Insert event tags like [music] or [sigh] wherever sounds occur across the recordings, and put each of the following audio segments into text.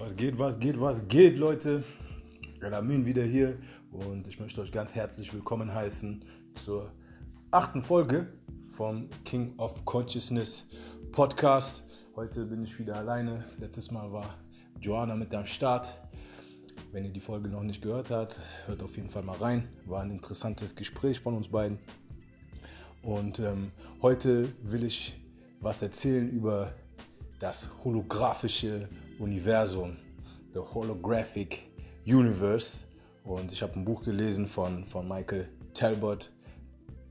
Was geht, was geht, was geht, Leute? Alamin wieder hier und ich möchte euch ganz herzlich willkommen heißen zur achten Folge vom King of Consciousness Podcast. Heute bin ich wieder alleine. Letztes Mal war Joanna mit am Start. Wenn ihr die Folge noch nicht gehört habt, hört auf jeden Fall mal rein. War ein interessantes Gespräch von uns beiden. Und ähm, heute will ich was erzählen über das holographische Universum, The Holographic Universe. Und ich habe ein Buch gelesen von, von Michael Talbot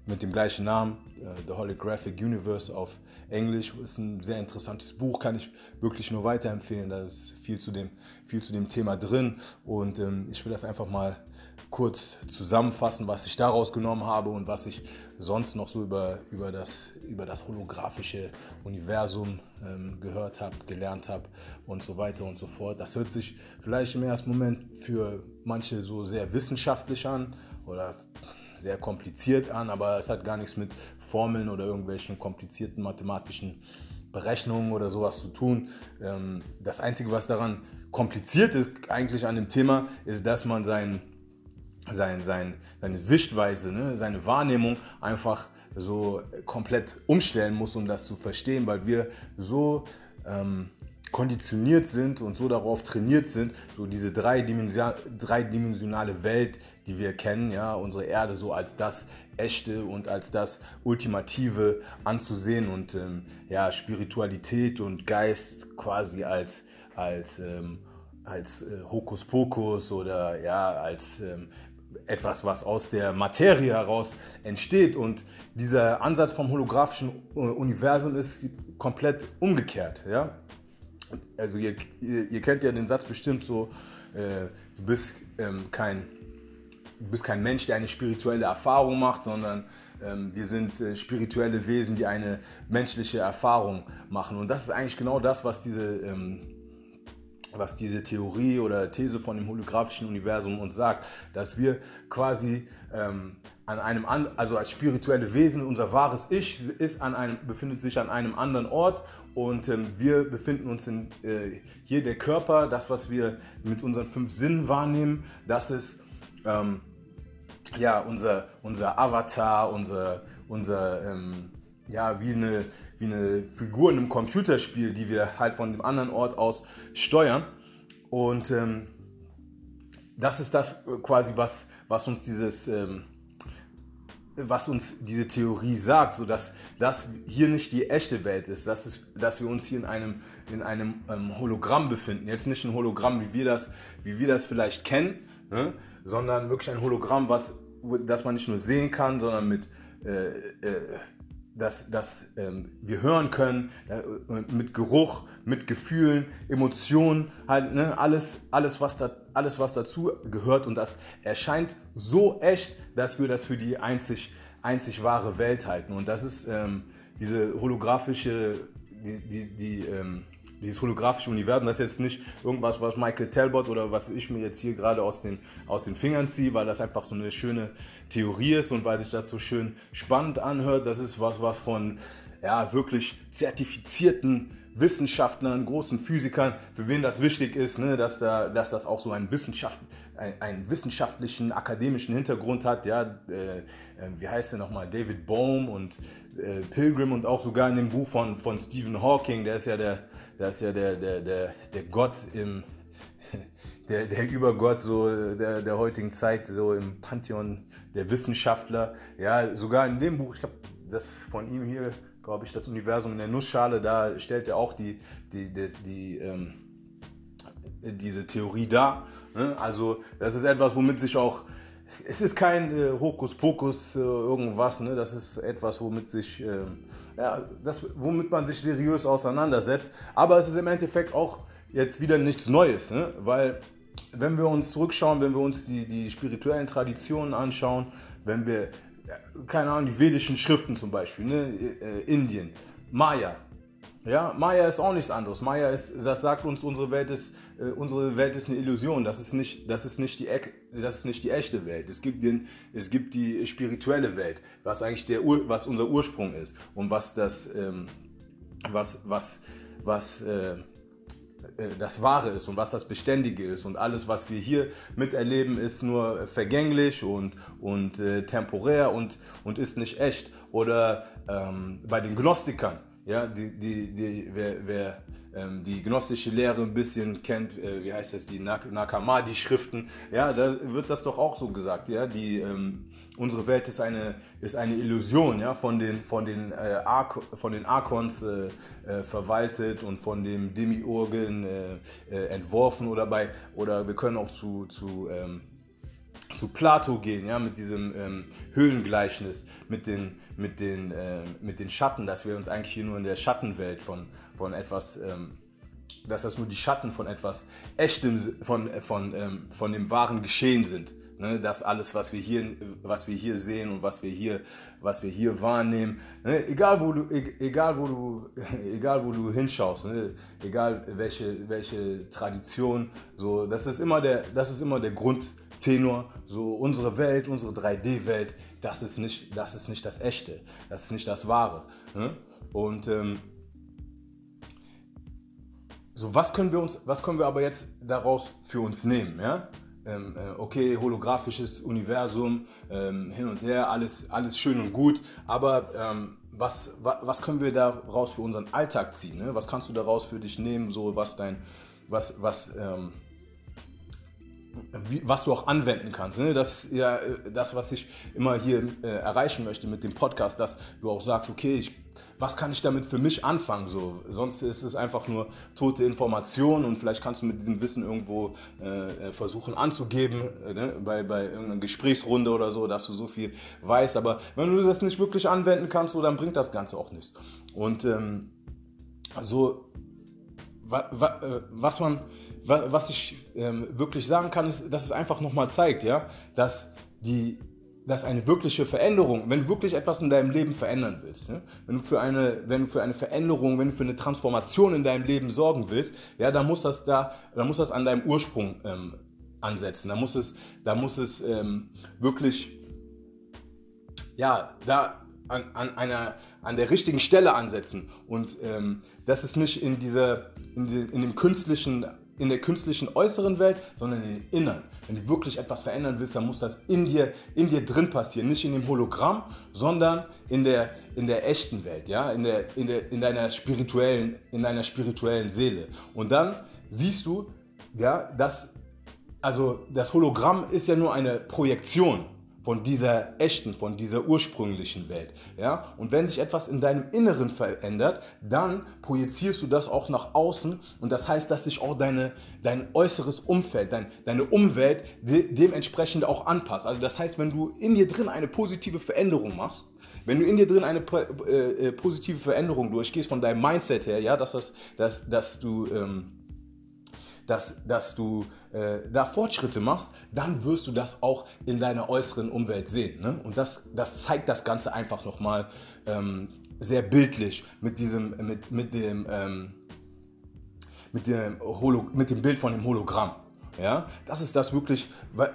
mit dem gleichen Namen, äh, The Holographic Universe auf Englisch. Ist ein sehr interessantes Buch, kann ich wirklich nur weiterempfehlen. Da ist viel zu dem, viel zu dem Thema drin. Und ähm, ich will das einfach mal kurz zusammenfassen, was ich daraus genommen habe und was ich sonst noch so über, über, das, über das holographische Universum ähm, gehört habe, gelernt habe und so weiter und so fort. Das hört sich vielleicht im ersten Moment für manche so sehr wissenschaftlich an oder sehr kompliziert an, aber es hat gar nichts mit Formeln oder irgendwelchen komplizierten mathematischen Berechnungen oder sowas zu tun. Ähm, das Einzige, was daran kompliziert ist eigentlich an dem Thema, ist, dass man sein sein, sein, seine Sichtweise, ne, seine Wahrnehmung einfach so komplett umstellen muss, um das zu verstehen, weil wir so ähm, konditioniert sind und so darauf trainiert sind, so diese dreidimensionale Welt, die wir kennen, ja, unsere Erde so als das Echte und als das Ultimative anzusehen und ähm, ja, Spiritualität und Geist quasi als, als ähm, als äh, Hokuspokus oder ja, als ähm, etwas, was aus der Materie heraus entsteht. Und dieser Ansatz vom holographischen äh, Universum ist komplett umgekehrt. Ja? Also ihr, ihr, ihr kennt ja den Satz bestimmt so, äh, du bist ähm, kein du bist kein Mensch, der eine spirituelle Erfahrung macht, sondern ähm, wir sind äh, spirituelle Wesen, die eine menschliche Erfahrung machen. Und das ist eigentlich genau das, was diese ähm, was diese Theorie oder These von dem holographischen Universum uns sagt, dass wir quasi ähm, an einem an, also als spirituelle Wesen unser wahres Ich ist an einem befindet sich an einem anderen Ort und ähm, wir befinden uns in äh, hier der Körper, das was wir mit unseren fünf Sinnen wahrnehmen, das ist ähm, ja unser unser Avatar, unser unser ähm, ja, wie eine, wie eine Figur in einem Computerspiel, die wir halt von dem anderen Ort aus steuern. Und ähm, das ist das quasi, was, was uns dieses, ähm, was uns diese Theorie sagt, so dass das hier nicht die echte Welt ist, dass, es, dass wir uns hier in einem, in einem ähm, Hologramm befinden. Jetzt nicht ein Hologramm, wie wir das, wie wir das vielleicht kennen, ne? sondern wirklich ein Hologramm, was, das man nicht nur sehen kann, sondern mit äh, äh, dass, dass ähm, wir hören können, äh, mit Geruch, mit Gefühlen, Emotionen, halt, ne, alles, alles, was da, alles, was dazu gehört. Und das erscheint so echt, dass wir das für die einzig, einzig wahre Welt halten. Und das ist ähm, diese holographische, die, die, die ähm, dieses holographische Universum, das ist jetzt nicht irgendwas, was Michael Talbot oder was ich mir jetzt hier gerade aus den, aus den Fingern ziehe, weil das einfach so eine schöne Theorie ist und weil sich das so schön spannend anhört. Das ist was, was von ja, wirklich zertifizierten Wissenschaftlern, großen Physikern, für wen das wichtig ist, ne, dass, da, dass das auch so einen, Wissenschaft, ein, einen wissenschaftlichen, akademischen Hintergrund hat. Ja, äh, äh wie heißt der nochmal? David Bohm und äh, Pilgrim und auch sogar in dem Buch von, von Stephen Hawking, der ist ja der, der, ist ja der, der, der, der Gott im, [laughs] der, der Übergott so der, der heutigen Zeit, so im Pantheon der Wissenschaftler. Ja, sogar in dem Buch, ich glaube, das von ihm hier glaube ich, das Universum in der Nussschale, da stellt er auch die, die, die, die ähm, diese Theorie dar. Ne? Also das ist etwas, womit sich auch, es ist kein äh, Hokuspokus äh, irgendwas, ne? das ist etwas, womit sich, äh, ja, das, womit man sich seriös auseinandersetzt. Aber es ist im Endeffekt auch jetzt wieder nichts Neues, ne? weil wenn wir uns zurückschauen, wenn wir uns die, die spirituellen Traditionen anschauen, wenn wir keine Ahnung, die vedischen Schriften zum Beispiel, ne? Äh, Indien, Maya. Ja, Maya ist auch nichts anderes. Maya ist, das sagt uns, unsere Welt ist, äh, unsere Welt ist eine Illusion. Das ist nicht, das ist nicht die, das ist nicht die echte Welt. Es gibt den, es gibt die spirituelle Welt, was eigentlich der, was unser Ursprung ist und was das, ähm, was, was, was, äh, das Wahre ist und was das Beständige ist. Und alles, was wir hier miterleben, ist nur vergänglich und, und äh, temporär und, und ist nicht echt. Oder ähm, bei den Gnostikern, ja, die, die, die, wer, wer ähm, die gnostische Lehre ein bisschen kennt, äh, wie heißt das, die Nak Nakamadi-Schriften, ja, da wird das doch auch so gesagt, ja, die, ähm, unsere Welt ist eine, ist eine Illusion, ja, von den, von den, äh, Ar von den Arkons äh, äh, verwaltet und von dem Demiurgen äh, äh, entworfen oder bei, oder wir können auch zu, zu ähm, zu Plato gehen, ja, mit diesem ähm, Höhlengleichnis, mit den, mit, den, äh, mit den Schatten, dass wir uns eigentlich hier nur in der Schattenwelt von, von etwas, ähm, dass das nur die Schatten von etwas Echtem, von, von, ähm, von dem wahren Geschehen sind. Ne, das alles, was wir hier, was wir hier sehen und was wir hier, was wir hier wahrnehmen, ne, egal wo du, e, egal wo du, [laughs] egal wo du hinschaust, ne, egal welche, welche Tradition, so, das ist immer der, das ist immer der Grund Tenor, so unsere Welt, unsere 3D-Welt, das ist nicht, das ist nicht das Echte, das ist nicht das Wahre. Ne? Und ähm, so was können wir uns, was können wir aber jetzt daraus für uns nehmen, ja? Ähm, äh, okay, holographisches Universum, ähm, hin und her, alles, alles schön und gut, aber ähm, was, was, was, können wir daraus für unseren Alltag ziehen? Ne? Was kannst du daraus für dich nehmen, so was dein, was, was, ähm, was du auch anwenden kannst. Ne? Das ist ja äh, das, was ich immer hier äh, erreichen möchte mit dem Podcast, dass du auch sagst, okay, ich, was kann ich damit für mich anfangen? So, sonst ist es einfach nur tote Information und vielleicht kannst du mit diesem Wissen irgendwo äh, äh versuchen anzugeben, äh, ne? bei, bei irgendeiner Gesprächsrunde oder so, dass du so viel weißt. Aber wenn du das nicht wirklich anwenden kannst, so, dann bringt das Ganze auch nichts. Und ähm, also, wa, wa, äh, was man was ich ähm, wirklich sagen kann, ist, dass es einfach nochmal zeigt, ja, dass die dass eine wirkliche Veränderung, wenn du wirklich etwas in deinem Leben verändern willst, ne? wenn, du für eine, wenn du für eine Veränderung, wenn du für eine Transformation in deinem Leben sorgen willst, ja, dann muss das da, dann muss das an deinem Ursprung ähm, ansetzen. Da muss es, da muss es ähm, wirklich, ja, da an, an, einer, an der richtigen Stelle ansetzen. Und ähm, das ist nicht in, dieser, in, den, in dem künstlichen in der künstlichen äußeren Welt, sondern in den inneren. Wenn du wirklich etwas verändern willst, dann muss das in dir, in dir drin passieren. Nicht in dem Hologramm, sondern in der, in der echten Welt, ja? in, der, in, der, in, deiner spirituellen, in deiner spirituellen Seele. Und dann siehst du, ja, dass also das Hologramm ist ja nur eine Projektion von dieser echten, von dieser ursprünglichen Welt. Ja? Und wenn sich etwas in deinem Inneren verändert, dann projizierst du das auch nach außen und das heißt, dass sich auch deine, dein äußeres Umfeld, dein, deine Umwelt de dementsprechend auch anpasst. Also das heißt, wenn du in dir drin eine positive Veränderung machst, wenn du in dir drin eine äh, äh, positive Veränderung durchgehst von deinem Mindset her, ja, dass, das, dass, dass du ähm, dass, dass du äh, da Fortschritte machst, dann wirst du das auch in deiner äußeren Umwelt sehen. Ne? Und das, das zeigt das Ganze einfach nochmal ähm, sehr bildlich mit diesem, mit, mit dem, ähm, mit dem, Holo, mit dem Bild von dem Hologramm. Ja, das ist das wirklich, äh,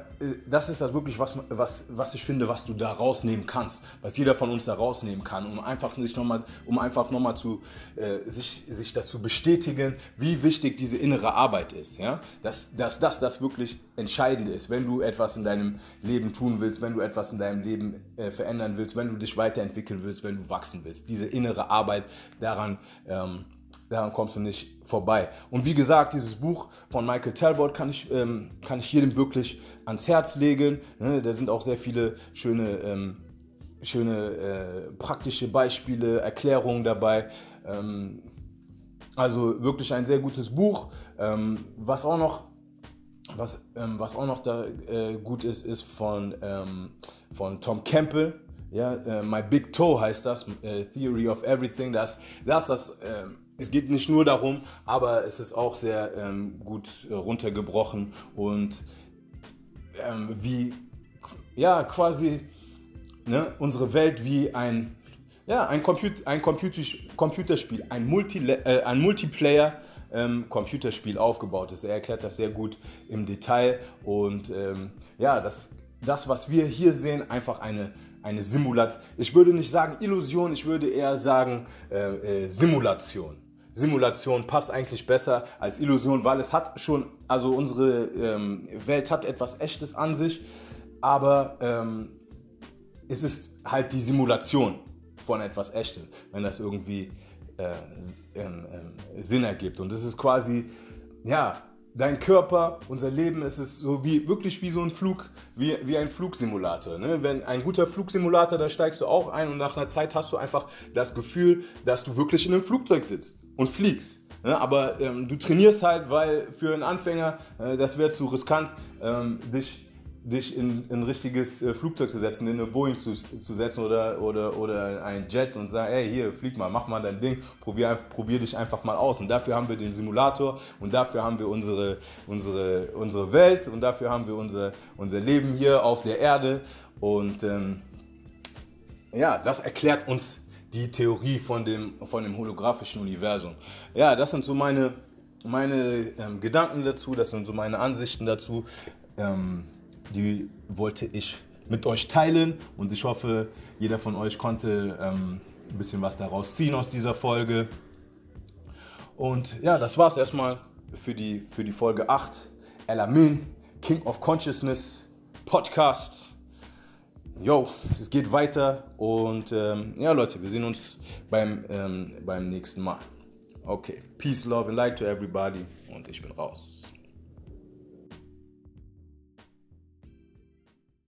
das ist das wirklich, was, was, was ich finde, was du da rausnehmen kannst, was jeder von uns da rausnehmen kann, um einfach nicht noch mal, um einfach nochmal zu, äh, sich, sich das zu bestätigen, wie wichtig diese innere Arbeit ist. Ja, dass, dass das das wirklich Entscheidende ist, wenn du etwas in deinem Leben tun willst, wenn du etwas in deinem Leben äh, verändern willst, wenn du dich weiterentwickeln willst, wenn du wachsen willst. Diese innere Arbeit daran. Ähm, daran kommst du nicht vorbei. Und wie gesagt, dieses Buch von Michael Talbot kann ich, ähm, kann ich jedem wirklich ans Herz legen. Ne? Da sind auch sehr viele schöne, ähm, schöne äh, praktische Beispiele, Erklärungen dabei. Ähm, also wirklich ein sehr gutes Buch. Ähm, was auch noch was, ähm, was auch noch da äh, gut ist, ist von, ähm, von Tom Campbell. Ja, äh, My Big Toe heißt das, äh, Theory of Everything. Das, das, das es geht nicht nur darum, aber es ist auch sehr ähm, gut äh, runtergebrochen und ähm, wie, ja, quasi ne, unsere Welt wie ein, ja, ein, Comput ein Computer Computerspiel, ein, Multi äh, ein Multiplayer. Ähm, Computerspiel aufgebaut ist. Er erklärt das sehr gut im Detail und ähm, ja, das, das, was wir hier sehen, einfach eine eine Simulation. Ich würde nicht sagen Illusion, ich würde eher sagen äh, äh, Simulation. Simulation passt eigentlich besser als Illusion, weil es hat schon, also unsere ähm, Welt hat etwas Echtes an sich, aber ähm, es ist halt die Simulation von etwas Echtem, wenn das irgendwie äh, ähm, ähm, Sinn ergibt. Und es ist quasi, ja, dein Körper, unser Leben, es ist so wie wirklich wie so ein Flug, wie, wie ein Flugsimulator. Ne? Wenn ein guter Flugsimulator, da steigst du auch ein und nach einer Zeit hast du einfach das Gefühl, dass du wirklich in einem Flugzeug sitzt und fliegst. Ne? Aber ähm, du trainierst halt, weil für einen Anfänger, äh, das wäre zu riskant, ähm, dich dich in, in ein richtiges äh, Flugzeug zu setzen, in eine Boeing zu, zu setzen oder, oder, oder ein Jet und sagen, hey, hier, flieg mal, mach mal dein Ding, probier, probier dich einfach mal aus. Und dafür haben wir den Simulator und dafür haben wir unsere, unsere, unsere Welt und dafür haben wir unser, unser Leben hier auf der Erde. Und ähm, ja, das erklärt uns die Theorie von dem, von dem holographischen Universum. Ja, das sind so meine, meine ähm, Gedanken dazu, das sind so meine Ansichten dazu. Ähm, die wollte ich mit euch teilen und ich hoffe, jeder von euch konnte ähm, ein bisschen was daraus ziehen aus dieser Folge. Und ja, das war es erstmal für die, für die Folge 8. Elamin, King of Consciousness Podcast. Yo, es geht weiter und ähm, ja, Leute, wir sehen uns beim, ähm, beim nächsten Mal. Okay, Peace, Love and Light to everybody und ich bin raus.